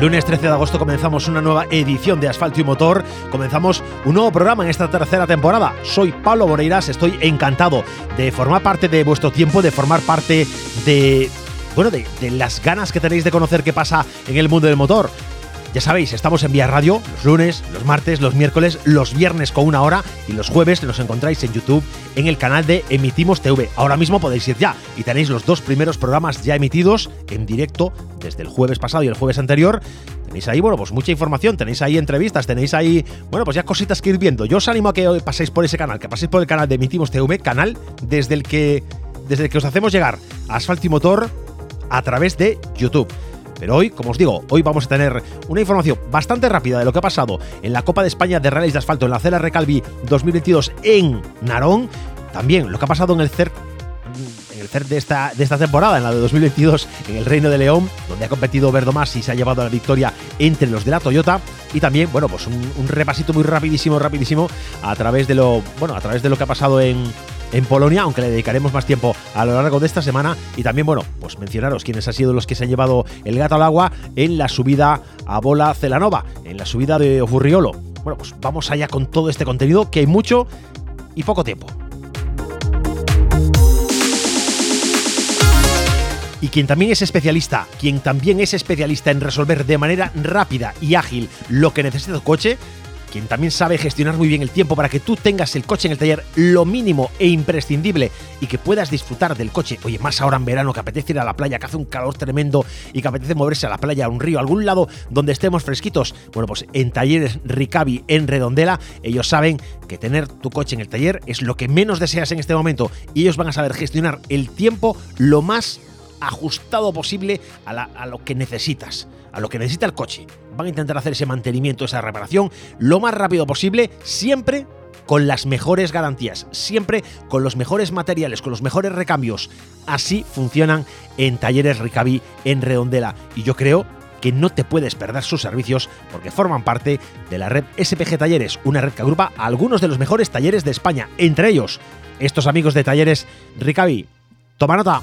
Lunes 13 de agosto comenzamos una nueva edición de Asfalto y Motor. Comenzamos un nuevo programa en esta tercera temporada. Soy Pablo Moreiras, estoy encantado de formar parte de vuestro tiempo, de formar parte de. Bueno, de, de las ganas que tenéis de conocer qué pasa en el mundo del motor. Ya sabéis, estamos en Vía Radio los lunes, los martes, los miércoles, los viernes con una hora y los jueves nos encontráis en YouTube en el canal de Emitimos TV. Ahora mismo podéis ir ya y tenéis los dos primeros programas ya emitidos en directo desde el jueves pasado y el jueves anterior. Tenéis ahí, bueno, pues mucha información, tenéis ahí entrevistas, tenéis ahí, bueno, pues ya cositas que ir viendo. Yo os animo a que paséis por ese canal, que paséis por el canal de Emitimos TV, canal desde el que, desde el que os hacemos llegar a Asfalto y Motor a través de YouTube. Pero hoy, como os digo, hoy vamos a tener una información bastante rápida de lo que ha pasado en la Copa de España de Rallys de Asfalto en la Cela Recalvi 2022 en Narón. También lo que ha pasado en el CERC en el CERC de esta, de esta temporada, en la de 2022, en el Reino de León, donde ha competido Verdomás y se ha llevado la victoria entre los de la Toyota. Y también, bueno, pues un, un repasito muy rapidísimo, rapidísimo, a través de lo, bueno, a través de lo que ha pasado en, en Polonia, aunque le dedicaremos más tiempo a lo largo de esta semana. Y también, bueno, pues mencionaros quiénes han sido los que se han llevado el gato al agua en la subida a Bola Celanova, en la subida de Ofurriolo. Bueno, pues vamos allá con todo este contenido, que hay mucho y poco tiempo. Y quien también es especialista, quien también es especialista en resolver de manera rápida y ágil lo que necesita tu coche, quien también sabe gestionar muy bien el tiempo para que tú tengas el coche en el taller lo mínimo e imprescindible y que puedas disfrutar del coche. Oye, más ahora en verano que apetece ir a la playa, que hace un calor tremendo y que apetece moverse a la playa, a un río, a algún lado donde estemos fresquitos. Bueno, pues en talleres Ricavi en Redondela, ellos saben que tener tu coche en el taller es lo que menos deseas en este momento y ellos van a saber gestionar el tiempo lo más ajustado posible a, a, lo que necesitas, a lo que necesita el coche. Van a intentar hacer ese mantenimiento, esa reparación lo más rápido posible, siempre con las mejores garantías, siempre con los mejores materiales, con los mejores recambios. Así funcionan en Talleres Ricavi en Redondela. Y yo creo que no te puedes perder sus servicios porque forman parte de la red SPG Talleres, una red que agrupa algunos de los mejores talleres de España, entre ellos estos amigos de Talleres Ricavi. Toma nota.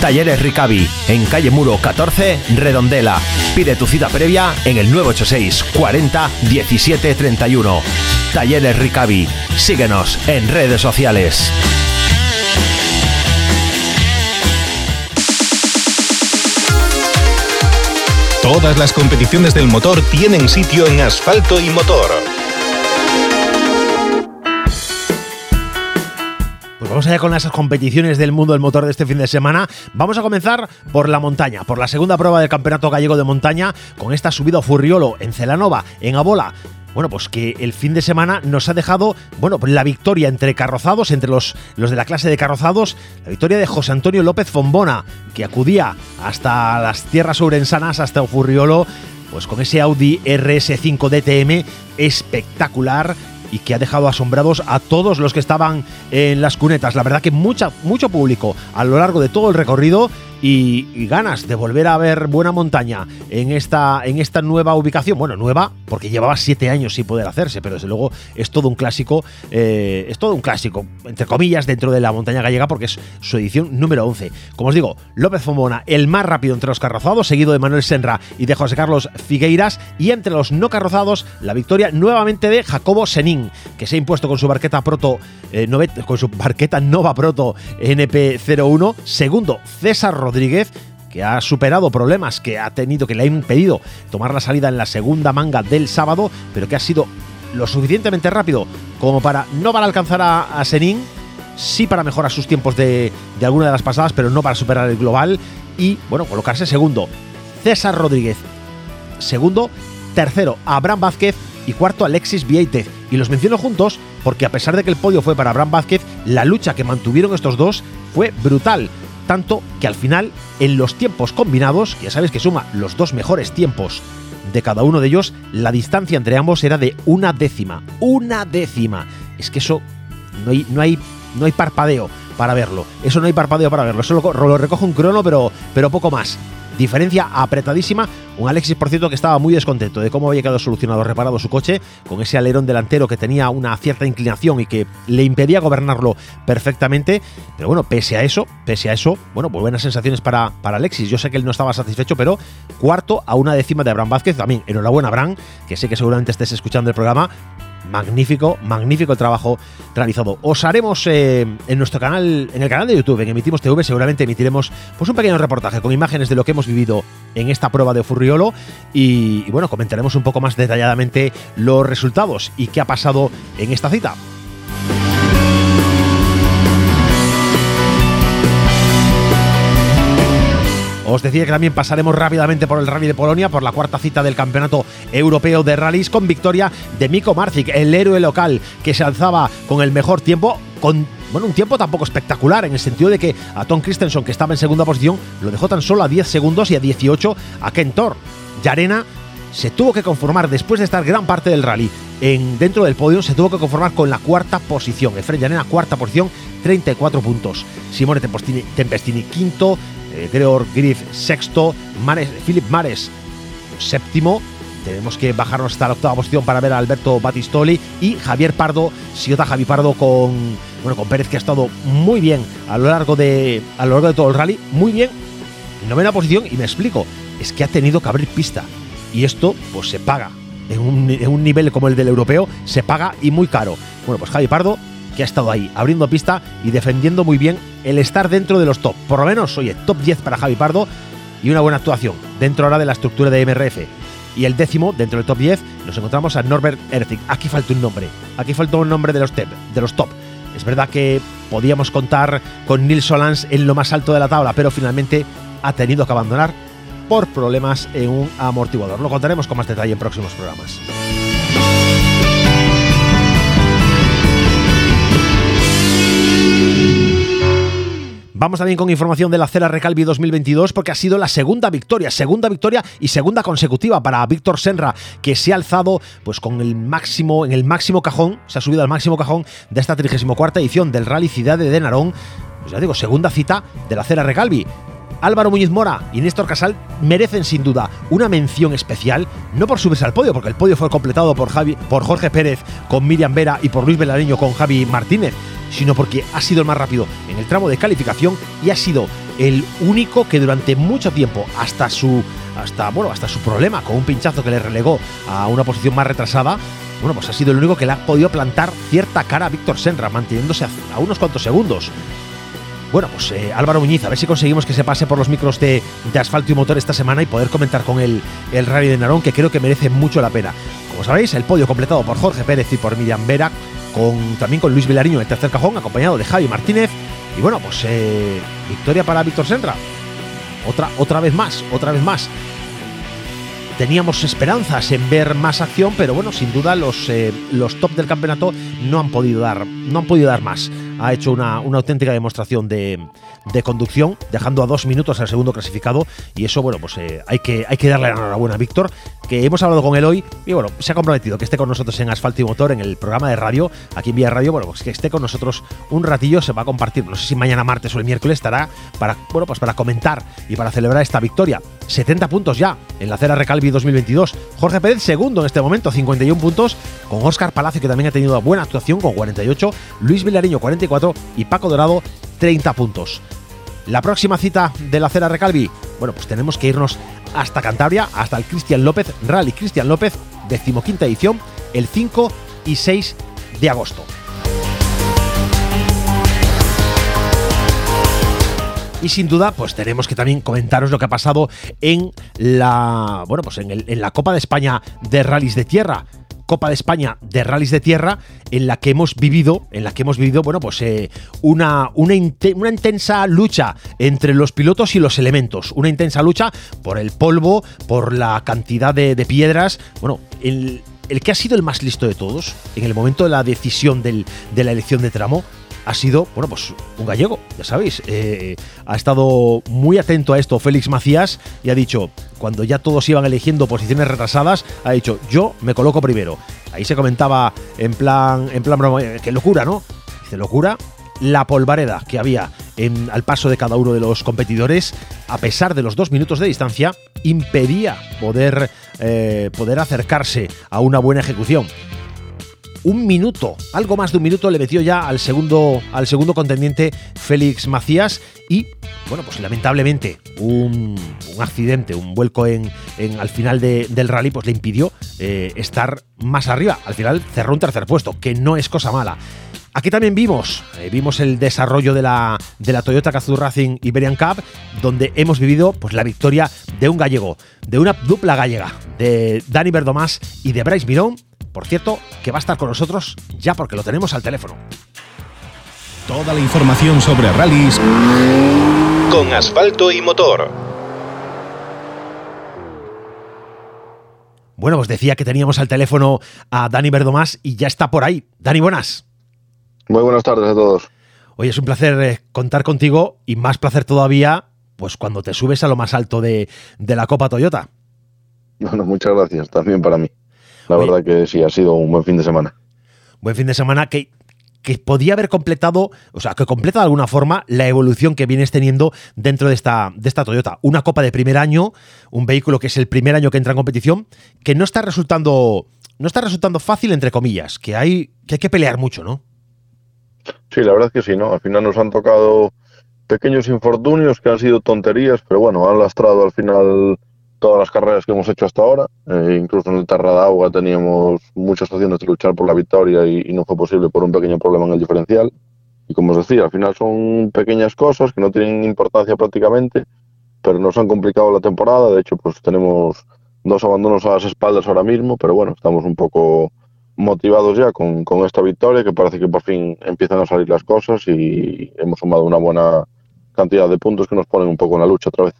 Talleres Ricavi, en calle Muro 14, Redondela. Pide tu cita previa en el 986 40 17 31. Talleres Ricavi. Síguenos en redes sociales. Todas las competiciones del motor tienen sitio en asfalto y motor. Vamos allá con las competiciones del mundo del motor de este fin de semana. Vamos a comenzar por la montaña, por la segunda prueba del Campeonato Gallego de Montaña, con esta subida a Furriolo en Celanova, en Abola. Bueno, pues que el fin de semana nos ha dejado, bueno, la victoria entre carrozados, entre los, los de la clase de carrozados, la victoria de José Antonio López Fombona, que acudía hasta las tierras ourensanas, hasta Furriolo, pues con ese Audi RS5 DTM espectacular y que ha dejado asombrados a todos los que estaban en las cunetas. La verdad que mucha, mucho público a lo largo de todo el recorrido y, ganas de volver a ver buena montaña en esta, en esta nueva ubicación. Bueno, nueva porque llevaba siete años sin poder hacerse, pero desde luego es todo un clásico, eh, es todo un clásico, entre comillas, dentro de la montaña gallega porque es su edición número 11. Como os digo, López Fomona, el más rápido entre los carrozados, seguido de Manuel Senra y de José Carlos Figueiras, y entre los no carrozados, la victoria nuevamente de Jacobo Senín, que se ha impuesto con su barqueta Proto, eh, con su barqueta Nova Proto NP01, segundo César Rodríguez, que ha superado problemas que ha tenido, que le han impedido tomar la salida en la segunda manga del sábado, pero que ha sido lo suficientemente rápido como para no para alcanzar a, a Senin, sí para mejorar sus tiempos de, de alguna de las pasadas, pero no para superar el global y, bueno, colocarse segundo. César Rodríguez, segundo, tercero, Abraham Vázquez y cuarto, Alexis Vieitez. Y los menciono juntos porque a pesar de que el podio fue para Abraham Vázquez, la lucha que mantuvieron estos dos fue brutal. Tanto que al final, en los tiempos combinados, ya sabéis que suma los dos mejores tiempos de cada uno de ellos, la distancia entre ambos era de una décima. Una décima. Es que eso no hay, no hay, no hay parpadeo para verlo. Eso no hay parpadeo para verlo. Eso lo, lo recoge un crono, pero, pero poco más. Diferencia apretadísima. Un Alexis, por cierto, que estaba muy descontento de cómo había quedado solucionado, reparado su coche, con ese alerón delantero que tenía una cierta inclinación y que le impedía gobernarlo perfectamente. Pero bueno, pese a eso, pese a eso, bueno, pues buenas sensaciones para, para Alexis. Yo sé que él no estaba satisfecho, pero cuarto a una décima de Abraham Vázquez. También, enhorabuena, Abraham, que sé que seguramente estés escuchando el programa magnífico, magnífico el trabajo realizado. Os haremos eh, en nuestro canal, en el canal de YouTube, en Emitimos TV, seguramente emitiremos pues un pequeño reportaje con imágenes de lo que hemos vivido en esta prueba de Furriolo y, y bueno, comentaremos un poco más detalladamente los resultados y qué ha pasado en esta cita. Os decía que también pasaremos rápidamente por el Rally de Polonia, por la cuarta cita del Campeonato Europeo de Rallys, con victoria de Miko Marzik, el héroe local que se alzaba con el mejor tiempo, con bueno, un tiempo tampoco espectacular, en el sentido de que a Tom Christensen, que estaba en segunda posición, lo dejó tan solo a 10 segundos y a 18 a Ken Thor. Yarena se tuvo que conformar, después de estar gran parte del rally en, dentro del podio, se tuvo que conformar con la cuarta posición. Efren Yarena, cuarta posición, 34 puntos. Simone Tempestini quinto, eh, Griff sexto, Mares, Philip Mares séptimo. Tenemos que bajarnos hasta la octava posición para ver a Alberto Batistoli y Javier Pardo, Siota Javi Pardo con, bueno, con Pérez que ha estado muy bien a lo largo de, a lo largo de todo el rally, muy bien. En novena posición y me explico, es que ha tenido que abrir pista y esto pues se paga. En un, en un nivel como el del europeo se paga y muy caro. Bueno, pues Javi Pardo que ha estado ahí abriendo pista y defendiendo muy bien el estar dentro de los top. Por lo menos, oye, top 10 para Javi Pardo y una buena actuación dentro ahora de la estructura de MRF. Y el décimo, dentro del top 10, nos encontramos a Norbert Erzig. Aquí falta un nombre. Aquí falta un nombre de los, top, de los top. Es verdad que podíamos contar con Nils Solans en lo más alto de la tabla, pero finalmente ha tenido que abandonar por problemas en un amortiguador. Lo contaremos con más detalle en próximos programas. Vamos también con información de la Cera Recalvi 2022 porque ha sido la segunda victoria, segunda victoria y segunda consecutiva para Víctor Senra, que se ha alzado pues con el máximo en el máximo cajón, se ha subido al máximo cajón de esta 34 edición del Rally Ciudad de Narón. Pues ya digo, segunda cita de la Cera Recalvi. Álvaro Muñiz Mora y Néstor Casal merecen sin duda una mención especial, no por subirse al podio, porque el podio fue completado por, Javi, por Jorge Pérez con Miriam Vera y por Luis Belareño con Javi Martínez, sino porque ha sido el más rápido en el tramo de calificación y ha sido el único que durante mucho tiempo, hasta su, hasta, bueno, hasta su problema con un pinchazo que le relegó a una posición más retrasada, bueno, pues ha sido el único que le ha podido plantar cierta cara a Víctor Senra, manteniéndose a unos cuantos segundos. Bueno, pues eh, Álvaro Muñiz, a ver si conseguimos que se pase por los micros de, asfalto y motor esta semana y poder comentar con él el Rally de Narón, que creo que merece mucho la pena. Como sabéis, el podio completado por Jorge Pérez y por Miriam Vera, con, también con Luis Vilariño en tercer cajón, acompañado de Javi Martínez. Y bueno, pues eh, victoria para Víctor Senra. Otra, otra vez más, otra vez más. Teníamos esperanzas en ver más acción, pero bueno, sin duda los, eh, los top del campeonato no han podido dar, no han podido dar más ha hecho una, una auténtica demostración de, de, conducción, dejando a dos minutos al segundo clasificado. Y eso, bueno, pues eh, hay, que, hay que darle la enhorabuena a Víctor, que hemos hablado con él hoy. Y bueno, se ha comprometido que esté con nosotros en Asfalto y Motor, en el programa de radio, aquí en Vía Radio. Bueno, pues que esté con nosotros un ratillo, se va a compartir. No sé si mañana martes o el miércoles estará para, bueno, pues para comentar y para celebrar esta victoria. 70 puntos ya en la Cera Recalvi 2022. Jorge Pérez, segundo en este momento, 51 puntos, con Óscar Palacio, que también ha tenido buena actuación con 48. Luis Vilariño, 44 y Paco Dorado 30 puntos. La próxima cita de la Cera Recalvi, bueno, pues tenemos que irnos hasta Cantabria, hasta el Cristian López, Rally Cristian López, decimoquinta edición, el 5 y 6 de agosto. Y sin duda, pues tenemos que también comentaros lo que ha pasado en la, bueno, pues en, en la Copa de España de Rallys de Tierra Copa de España de rallies de tierra en la que hemos vivido, en la que hemos vivido, bueno, pues eh, una, una, una, intensa lucha entre los pilotos y los elementos, una intensa lucha por el polvo, por la cantidad de, piedras, bueno, el, que ha sido el más listo de todos en el momento de la decisión de la elección de tramo ha sido, bueno, pues un gallego, ya sabéis. Eh, ha estado muy atento a esto Félix Macías y ha dicho, cuando ya todos iban eligiendo posiciones retrasadas, ha dicho, yo me coloco primero. Ahí se comentaba en plan, en plan broma, qué locura, ¿no? Dice, locura, la polvareda que había en, al paso de cada uno de los competidores, a pesar de los dos minutos de distancia, impedía poder, eh, poder acercarse a una buena ejecución un minuto, algo más de un minuto le metió ya al segundo, al segundo contendiente Félix Macías y bueno, pues lamentablemente un, accidente, un vuelco en, al final del rally pues le impidió eh, estar más arriba. Al final cerró un tercer puesto, que no es cosa mala. Aquí también vimos, eh, vimos el desarrollo de la, de la Toyota Gazoo Racing Iberian Cup, donde hemos vivido pues, la victoria de un gallego, de una dupla gallega, de Dani Verdomás y de Bryce Mirón, por cierto, que va a estar con nosotros ya porque lo tenemos al teléfono. Toda la información sobre rallies con asfalto y motor. Bueno, os decía que teníamos al teléfono a Dani Verdomás y ya está por ahí. Dani, buenas. Muy buenas tardes a todos. Hoy es un placer eh, contar contigo y más placer todavía, pues cuando te subes a lo más alto de, de la Copa Toyota. Bueno, muchas gracias, también para mí. La verdad que sí, ha sido un buen fin de semana. Buen fin de semana que, que podía haber completado, o sea, que completa de alguna forma la evolución que vienes teniendo dentro de esta, de esta Toyota. Una copa de primer año, un vehículo que es el primer año que entra en competición, que no está resultando, no está resultando fácil, entre comillas, que hay, que hay que pelear mucho, ¿no? Sí, la verdad es que sí, ¿no? Al final nos han tocado pequeños infortunios que han sido tonterías, pero bueno, han lastrado al final todas las carreras que hemos hecho hasta ahora. Eh, incluso en el Agua teníamos muchas opciones de luchar por la victoria y, no fue posible por un pequeño problema en el diferencial. Y como os decía, al final son pequeñas cosas que no tienen importancia prácticamente, pero nos han complicado la temporada. De hecho, pues tenemos dos abandonos a las espaldas ahora mismo, pero bueno, estamos un poco motivados ya con, con esta victoria, que parece que por fin empiezan a salir las cosas y hemos sumado una buena cantidad de puntos que nos ponen un poco en la lucha otra vez.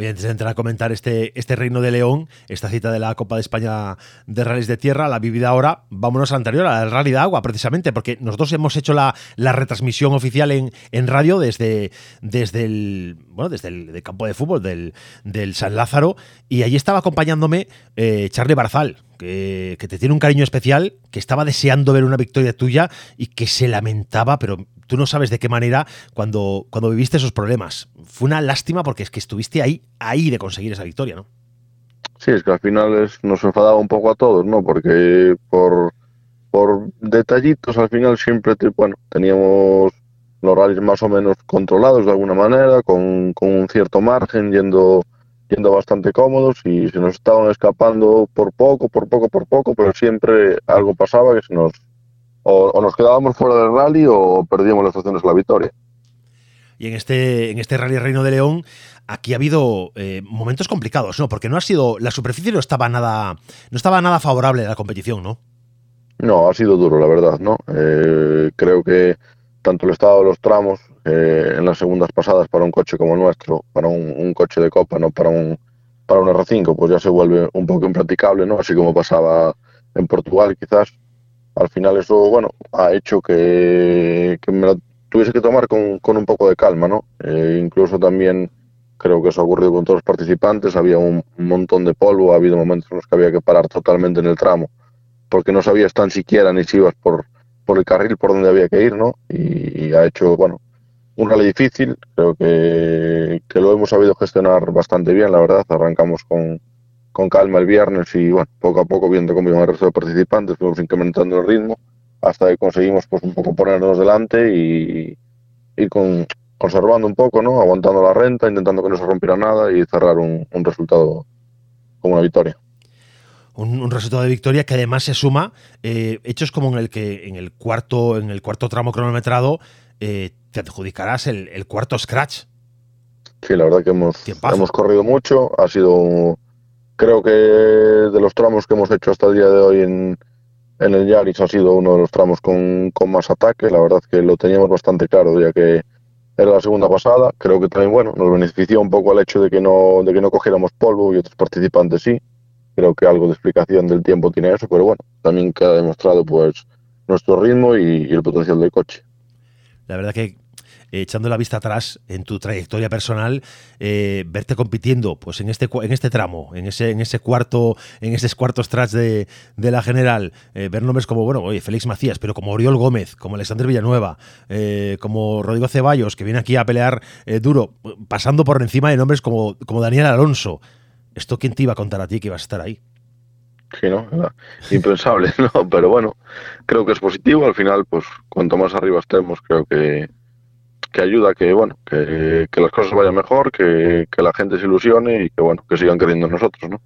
Oye, antes de entrar a comentar este, este Reino de León, esta cita de la Copa de España de Rallys de Tierra, la vivida ahora, vámonos a la anterior, al Rally de Agua, precisamente, porque nosotros hemos hecho la, la retransmisión oficial en, en radio desde, desde el bueno, desde el campo de fútbol del, del, San Lázaro, y allí estaba acompañándome eh, Charlie Barzal, que, te tiene un cariño especial, que estaba deseando ver una victoria tuya y que se lamentaba, pero tú no sabes de qué manera cuando, cuando viviste esos problemas. Fue una lástima porque es que estuviste ahí, ahí de conseguir esa victoria, ¿no? Sí, es que al final nos enfadaba un poco a todos, ¿no? Porque por, por detallitos al final siempre, bueno, teníamos los rallies más o menos controlados de alguna manera, con, con un cierto margen, yendo yendo bastante cómodos y se nos estaban escapando por poco, por poco, por poco, pero siempre algo pasaba que se nos o, nos quedábamos fuera del rally o perdíamos las opciones de la victoria. Y en este, en este Rally Reino de León, aquí ha habido eh, momentos complicados, ¿no? Porque no ha sido. La superficie no estaba nada. No estaba nada favorable a la competición, ¿no? No, ha sido duro, la verdad, ¿no? Eh, creo que tanto el estado de los tramos eh, en las segundas pasadas para un coche como nuestro, para un, coche de copa, no para un para un R5, pues ya se vuelve un poco impracticable, ¿no? Así como pasaba en Portugal, quizás al final eso, bueno, ha hecho que, me lo tuviese que tomar con, un poco de calma, ¿no? Eh, incluso también creo que eso ha ocurrido con todos los participantes, había un, montón de polvo, ha habido momentos en los que había que parar totalmente en el tramo, porque no sabías tan siquiera ni si ibas por, por el carril por donde había que ir, ¿no? Y, ha hecho, bueno, un rally difícil, creo que, lo hemos sabido gestionar bastante bien, la verdad, arrancamos con, con calma el viernes y bueno, poco a poco viendo cómo iban el resto de participantes, fuimos incrementando el ritmo hasta que conseguimos pues un poco ponernos delante y ir con, conservando un poco, ¿no? Aguantando la renta, intentando que no se rompiera nada y cerrar un, resultado como una victoria. Un, resultado de victoria que además se suma eh, hechos como en el que en el cuarto en el cuarto tramo cronometrado eh, te adjudicarás el, el, cuarto scratch. Sí, la verdad que hemos, hemos corrido mucho, ha sido creo que de los tramos que hemos hecho hasta el día de hoy en, en el Yaris ha sido uno de los tramos con, con más ataque. La verdad que lo teníamos bastante claro, ya que era la segunda pasada. Creo que también, bueno, nos benefició un poco el hecho de que no, de que no cogiéramos polvo y otros participantes sí. Creo que algo de explicación del tiempo tiene eso, pero bueno, también queda demostrado pues nuestro ritmo y el potencial del coche. La verdad que echando la vista atrás en tu trayectoria personal, eh, verte compitiendo pues en este en este tramo, en ese en ese cuarto, en esos cuartos tracks de, la general, eh, ver nombres como bueno, oye, Félix Macías, pero como Oriol Gómez, como Alexander Villanueva, eh, como Rodrigo Ceballos, que viene aquí a pelear duro, pasando por encima de nombres como, como Daniel Alonso. ¿Esto quién te iba a contar a ti que ibas a estar ahí? Sí, ¿no? Impensable, ¿no? Pero bueno, creo que es positivo. Al final, pues cuanto más arriba estemos, creo que, que ayuda que, bueno, que, las cosas vayan mejor, que, la gente se ilusione y que, bueno, que sigan creyendo en nosotros, ¿no?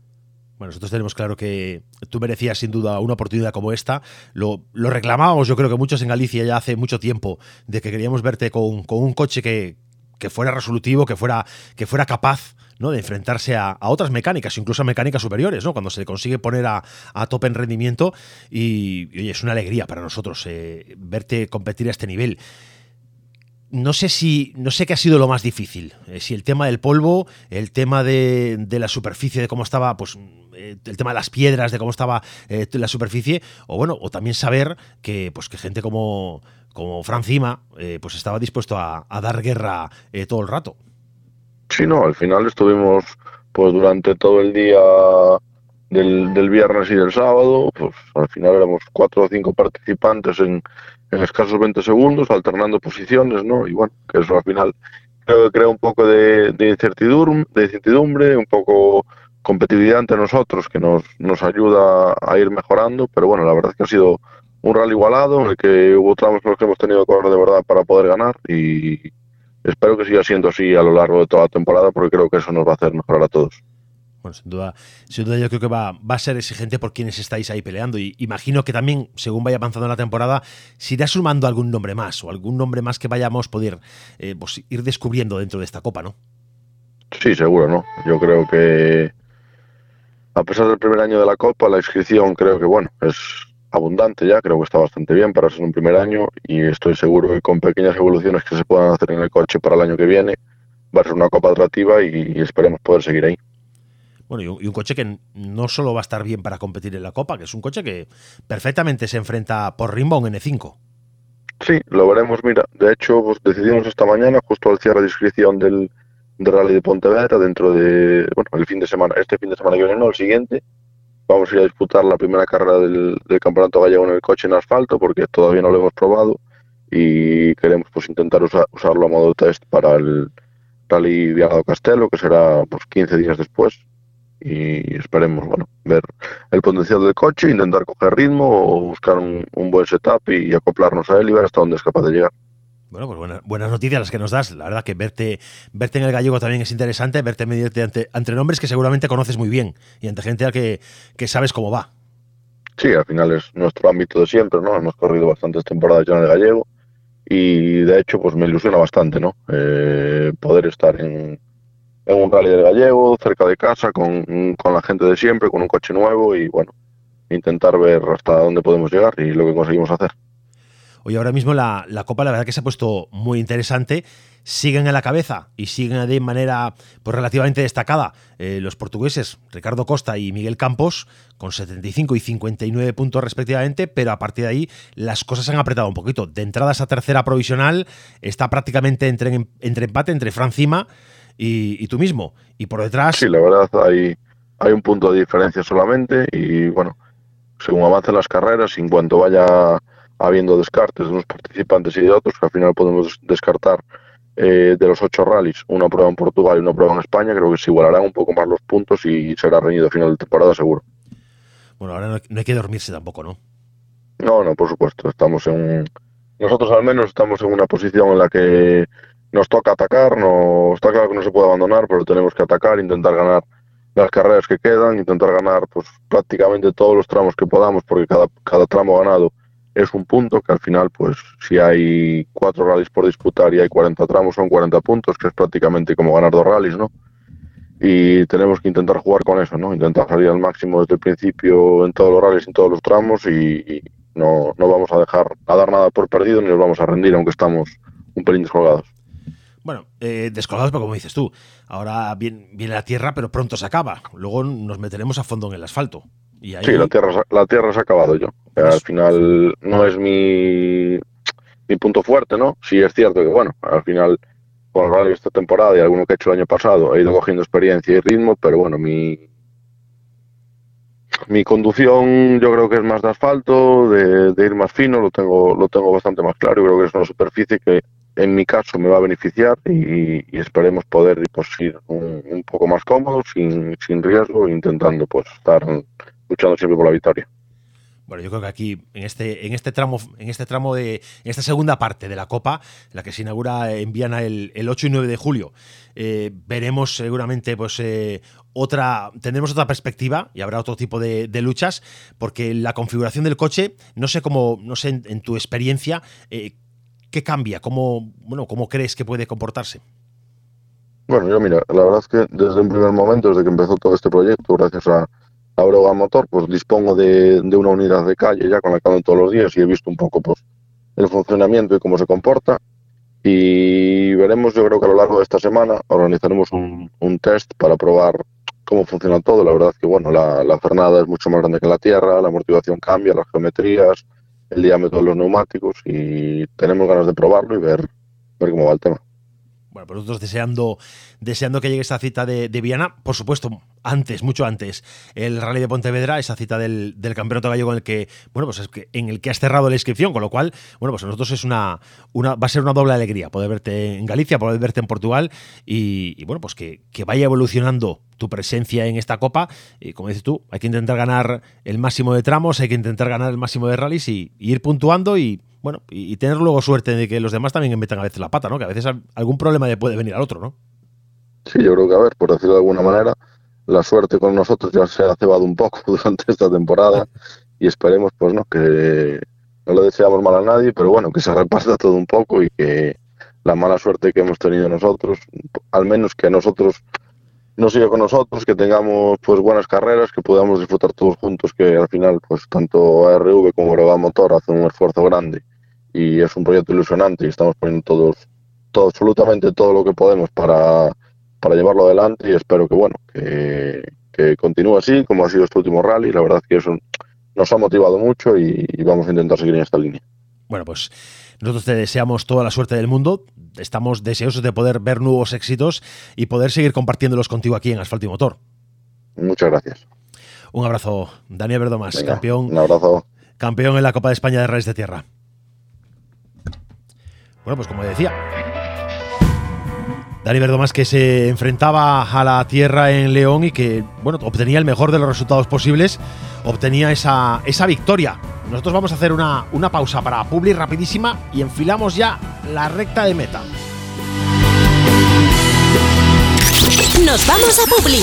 Bueno, nosotros tenemos claro que tú merecías sin duda una oportunidad como esta. Lo, lo reclamábamos, yo creo que muchos en Galicia ya hace mucho tiempo, de que queríamos verte con, con un coche que, que fuera resolutivo, que fuera, que fuera capaz ¿no? de enfrentarse a, otras mecánicas, incluso a mecánicas superiores, ¿no? cuando se consigue poner a, a tope en rendimiento. Y, oye, es una alegría para nosotros eh, verte competir a este nivel no sé si. No sé qué ha sido lo más difícil. Eh, si el tema del polvo, el tema de, la superficie, de cómo estaba, pues. Eh, el tema de las piedras, de cómo estaba la superficie, o bueno, o también saber que, pues, que gente como, como Francima, pues estaba dispuesto a, dar guerra todo el rato. Sí, no, al final estuvimos, pues durante todo el día del, del viernes y del sábado, pues al final éramos cuatro o cinco participantes en, en escasos 20 segundos, alternando posiciones, ¿no? Y bueno, que eso al final creo que crea un poco de, incertidumbre, de incertidumbre, un poco competitividad entre nosotros que nos, nos ayuda a ir mejorando, pero bueno, la verdad es que ha sido un rally igualado en el que hubo tramos los que hemos tenido que correr de verdad para poder ganar y espero que siga siendo así a lo largo de toda la temporada porque creo que eso nos va a hacer mejorar a todos. Bueno, sin duda, sin duda yo creo que va, va a ser exigente por quienes estáis ahí peleando. Y imagino que también, según vaya avanzando la temporada, se irá sumando algún nombre más o algún nombre más que vayamos a poder eh, pues, ir descubriendo dentro de esta copa, ¿no? Sí, seguro, ¿no? Yo creo que a pesar del primer año de la copa, la inscripción creo que, bueno, es abundante ya, creo que está bastante bien para ser un primer año y estoy seguro que con pequeñas evoluciones que se puedan hacer en el coche para el año que viene, va a ser una copa atractiva y esperemos poder seguir ahí. Bueno, y un, coche que no solo va a estar bien para competir en la Copa, que es un coche que perfectamente se enfrenta por rimbo a un N5. Sí, lo veremos. Mira, de hecho, pues, decidimos esta mañana, justo al cierre de inscripción del, Rally de Pontevedra, dentro de, bueno, el fin de semana, este fin de semana que viene, no, el siguiente, vamos a ir a disputar la primera carrera del, Campeonato Gallego en el coche en asfalto, porque todavía no lo hemos probado y queremos pues intentar usarlo a modo test para el Rally Viagado Castelo, que será pues 15 días después y esperemos bueno ver el potencial del coche, intentar coger ritmo o buscar un, buen setup y, acoplarnos a él y ver hasta dónde es capaz de llegar. Bueno, pues buenas, noticias las que nos das. La verdad que verte, verte en el gallego también es interesante, verte medirte ante, nombres que seguramente conoces muy bien y ante gente que, que sabes cómo va. Sí, al final es nuestro ámbito de siempre, ¿no? Hemos corrido bastantes temporadas ya en el gallego y de hecho pues me ilusiona bastante, ¿no? Eh, poder estar en, en un rally del gallego, cerca de casa, con, la gente de siempre, con un coche nuevo y bueno, intentar ver hasta dónde podemos llegar y lo que conseguimos hacer. Hoy ahora mismo la, Copa la verdad que se ha puesto muy interesante. Siguen a la cabeza y siguen de manera pues, relativamente destacada eh, los portugueses Ricardo Costa y Miguel Campos con 75 y 59 puntos respectivamente, pero a partir de ahí las cosas han apretado un poquito. De entrada esa tercera provisional está prácticamente entre, entre empate entre Francima y, tú mismo. Y por detrás... Sí, la verdad hay, hay un punto de diferencia solamente y bueno, según avancen las carreras, en cuanto vaya habiendo descartes de unos participantes y de otros, que al final podemos descartar eh, de los ocho rallies, una prueba en Portugal y una prueba en España, creo que se igualarán un poco más los puntos y será reñido a final de temporada seguro. Bueno, ahora no hay que dormirse tampoco, ¿no? No, no, por supuesto. Estamos en... Nosotros al menos estamos en una posición en la que nos toca atacar, no, está claro que no se puede abandonar, pero tenemos que atacar, intentar ganar las carreras que quedan, intentar ganar pues prácticamente todos los tramos que podamos, porque cada, cada tramo ganado es un punto, que al final, pues si hay cuatro rallies por disputar y hay 40 tramos, son 40 puntos, que es prácticamente como ganar dos rallies, ¿no? y tenemos que intentar jugar con eso, ¿no? Intentar salir al máximo desde el principio en todos los rallies, en todos los tramos y, no, no, vamos a dejar a dar nada por perdido ni nos vamos a rendir aunque estamos un pelín descolgados. Bueno, eh, descolgados, pero como dices tú, ahora viene, viene, la tierra, pero pronto se acaba. Luego nos meteremos a fondo en el asfalto. Y Sí, la tierra, la tierra se ha acabado yo. al final no es mi, mi punto fuerte, ¿no? Sí es cierto que, bueno, al final con el esta temporada y alguno que he hecho el año pasado, he ido cogiendo experiencia y ritmo, pero bueno, mi, mi conducción yo creo que es más de asfalto, de, ir más fino, lo tengo, lo tengo bastante más claro. Yo creo que es una superficie que en mi caso me va a beneficiar y, esperemos poder pues, ir un, poco más cómodo, sin, sin riesgo, intentando pues estar luchando siempre por la victoria. Bueno, yo creo que aquí, en este, en este tramo, en este tramo de. En esta segunda parte de la Copa, la que se inaugura en Viana el, 8 y 9 de julio, eh, veremos seguramente, pues, eh, otra. Tendremos otra perspectiva y habrá otro tipo de, luchas, porque la configuración del coche, no sé cómo, no sé en, tu experiencia, eh, ¿qué cambia? ¿Cómo, bueno, ¿Cómo crees que puede comportarse? Bueno, yo mira, la verdad es que desde un primer momento, desde que empezó todo este proyecto, gracias a Ahora Motor, pues dispongo de, una unidad de calle ya con la que ando todos los días y he visto un poco pues el funcionamiento y cómo se comporta. Y veremos, yo creo que a lo largo de esta semana organizaremos un, test para probar cómo funciona todo. La verdad es que bueno, la, la frenada es mucho más grande que la tierra, la amortiguación cambia, las geometrías, el diámetro de los neumáticos y tenemos ganas de probarlo y ver, ver cómo va el tema. Bueno, pues nosotros deseando, deseando que llegue esta cita de, de, Viana, por supuesto, antes, mucho antes, el Rally de Pontevedra, esa cita del, del campeonato gallego en el que, bueno, pues es que, en el que has cerrado la inscripción, con lo cual, bueno, pues a nosotros es una, una, va a ser una doble alegría poder verte en Galicia, poder verte en Portugal y, bueno, pues que, que, vaya evolucionando tu presencia en esta copa. Y como dices tú, hay que intentar ganar el máximo de tramos, hay que intentar ganar el máximo de rallies y ir puntuando y bueno, y, tener luego suerte de que los demás también metan a veces la pata, ¿no? Que a veces algún problema le puede venir al otro, ¿no? Sí, yo creo que, a ver, por decirlo de alguna manera, la suerte con nosotros ya se ha cebado un poco durante esta temporada y esperemos, pues, ¿no? Que no le deseamos mal a nadie, pero bueno, que se reparta todo un poco y que la mala suerte que hemos tenido nosotros, al menos que nosotros no siga con nosotros, que tengamos pues buenas carreras, que podamos disfrutar todos juntos, que al final pues tanto ARV como Broga Motor hacen un esfuerzo grande y es un proyecto ilusionante y estamos poniendo todos, todo, absolutamente todo lo que podemos para, para llevarlo adelante y espero que bueno, que, que continúe así como ha sido este último rally, la verdad que eso nos ha motivado mucho y, vamos a intentar seguir en esta línea. Bueno, pues nosotros te deseamos toda la suerte del mundo, estamos deseosos de poder ver nuevos éxitos y poder seguir compartiéndolos contigo aquí en Asfalto y Motor. Muchas gracias. Un abrazo, Daniel Verdomas, campeón. Un abrazo. Campeón en la Copa de España de Reyes de Tierra. Bueno, pues como decía, Dani Verdomás que se enfrentaba a la tierra en León y que, bueno, obtenía el mejor de los resultados posibles, obtenía esa, esa victoria. Nosotros vamos a hacer una, una pausa para Publi rapidísima y enfilamos ya la recta de meta. Nos vamos a Publi.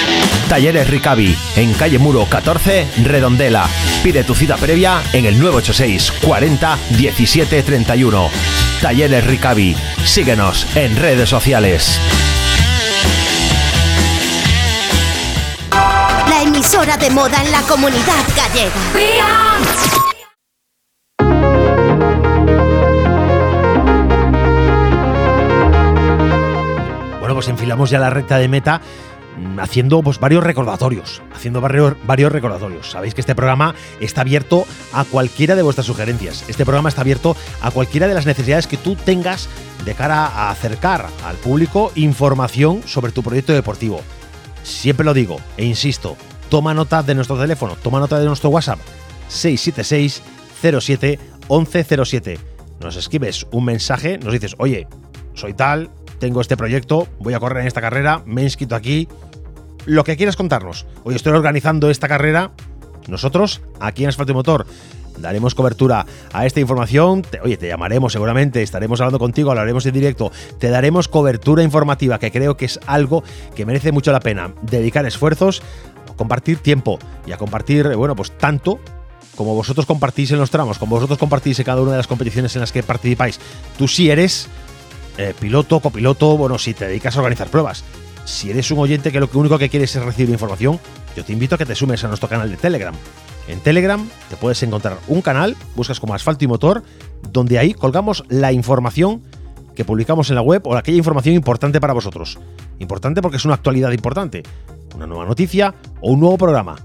Talleres Ricavi, en calle Muro 14, Redondela. Pide tu cita previa en el 986 40 17 31. Talleres Ricavi. Síguenos en redes sociales. La emisora de moda en la comunidad gallega. Bueno, pues enfilamos ya la recta de meta haciendo pues, varios recordatorios, haciendo varios, varios recordatorios. Sabéis que este programa está abierto a cualquiera de vuestras sugerencias. Este programa está abierto a cualquiera de las necesidades que tú tengas de cara a acercar al público información sobre tu proyecto deportivo. Siempre lo digo e insisto, toma nota de nuestro teléfono, toma nota de nuestro WhatsApp 676 07 1107. Nos escribes un mensaje, nos dices, oye, soy tal, tengo este proyecto, voy a correr en esta carrera, me he inscrito aquí, lo que quieras contarnos. Hoy estoy organizando esta carrera. Nosotros, aquí en Asfalto y Motor, daremos cobertura a esta información. oye, te llamaremos seguramente, estaremos hablando contigo, hablaremos en directo, te daremos cobertura informativa, que creo que es algo que merece mucho la pena. Dedicar esfuerzos, compartir tiempo y a compartir, bueno, pues tanto como vosotros compartís en los tramos, como vosotros compartís en cada una de las competiciones en las que participáis. Tú sí eres eh, piloto, copiloto, bueno, si te dedicas a organizar pruebas. Si eres un oyente que lo único que quieres es recibir información, yo te invito a que te sumes a nuestro canal de Telegram. En Telegram te puedes encontrar un canal, buscas como asfalto y motor, donde ahí colgamos la información que publicamos en la web o aquella información importante para vosotros. Importante porque es una actualidad importante. Una nueva noticia o un nuevo programa,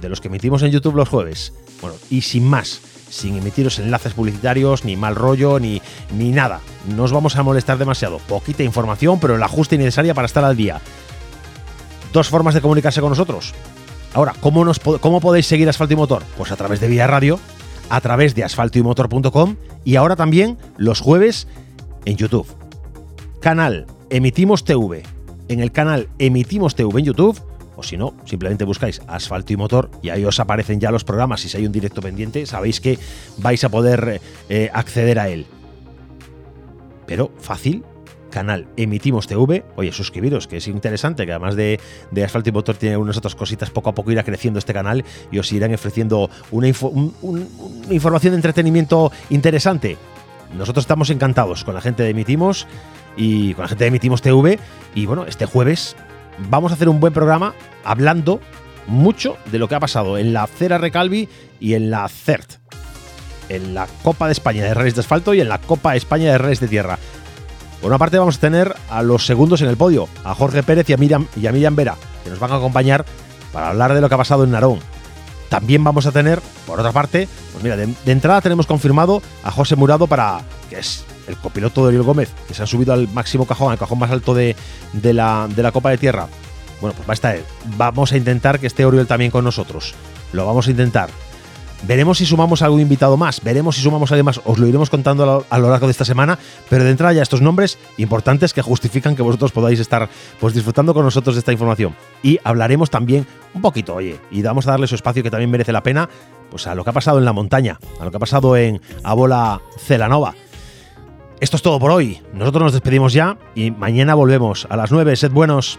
de los que emitimos en YouTube los jueves. Bueno, y sin más, sin emitiros enlaces publicitarios, ni mal rollo, ni, ni nada. No os vamos a molestar demasiado. Poquita información, pero la justa y necesaria para estar al día. Dos formas de comunicarse con nosotros. Ahora, ¿cómo, nos, ¿cómo podéis seguir Asfalto y Motor? Pues a través de Vía Radio, a través de asfaltoymotor.com y ahora también los jueves en YouTube. Canal Emitimos TV. En el canal Emitimos TV en YouTube o si no, simplemente buscáis asfalto y motor y ahí os aparecen ya los programas. Si hay un directo pendiente, sabéis que vais a poder eh, acceder a él. Pero fácil, canal Emitimos TV. Oye, suscribiros, que es interesante, que además de, de, Asfalto y Motor tiene unas otras cositas, poco a poco irá creciendo este canal y os irán ofreciendo una, una información de entretenimiento interesante. Nosotros estamos encantados con la gente de Emitimos y con la gente de Emitimos TV. Y bueno, este jueves vamos a hacer un buen programa hablando mucho de lo que ha pasado en la Cera Recalvi y en la CERT, en la Copa de España de Reyes de Asfalto y en la Copa España de Reyes de Tierra. Por una parte vamos a tener a los segundos en el podio, a Jorge Pérez y a Miriam, y a Miriam Vera, que nos van a acompañar para hablar de lo que ha pasado en Narón. También vamos a tener, por otra parte, pues mira, de, entrada tenemos confirmado a José Murado para, que el copiloto de Oriol Gómez, que se ha subido al máximo cajón, al cajón más alto de, la, de la Copa de Tierra. Bueno, pues va a estar Vamos a intentar que esté Oriol también con nosotros. Lo vamos a intentar. Veremos si sumamos algún invitado más, veremos si sumamos a alguien más, os lo iremos contando a lo, largo de esta semana, pero de entrada ya estos nombres importantes que justifican que vosotros podáis estar pues disfrutando con nosotros de esta información. Y hablaremos también un poquito, oye, y vamos a darle su espacio que también merece la pena, pues a lo que ha pasado en la montaña, a lo que ha pasado en Abola Celanova. Esto es todo por hoy. Nosotros nos despedimos ya y mañana volvemos a las 9. Sed buenos.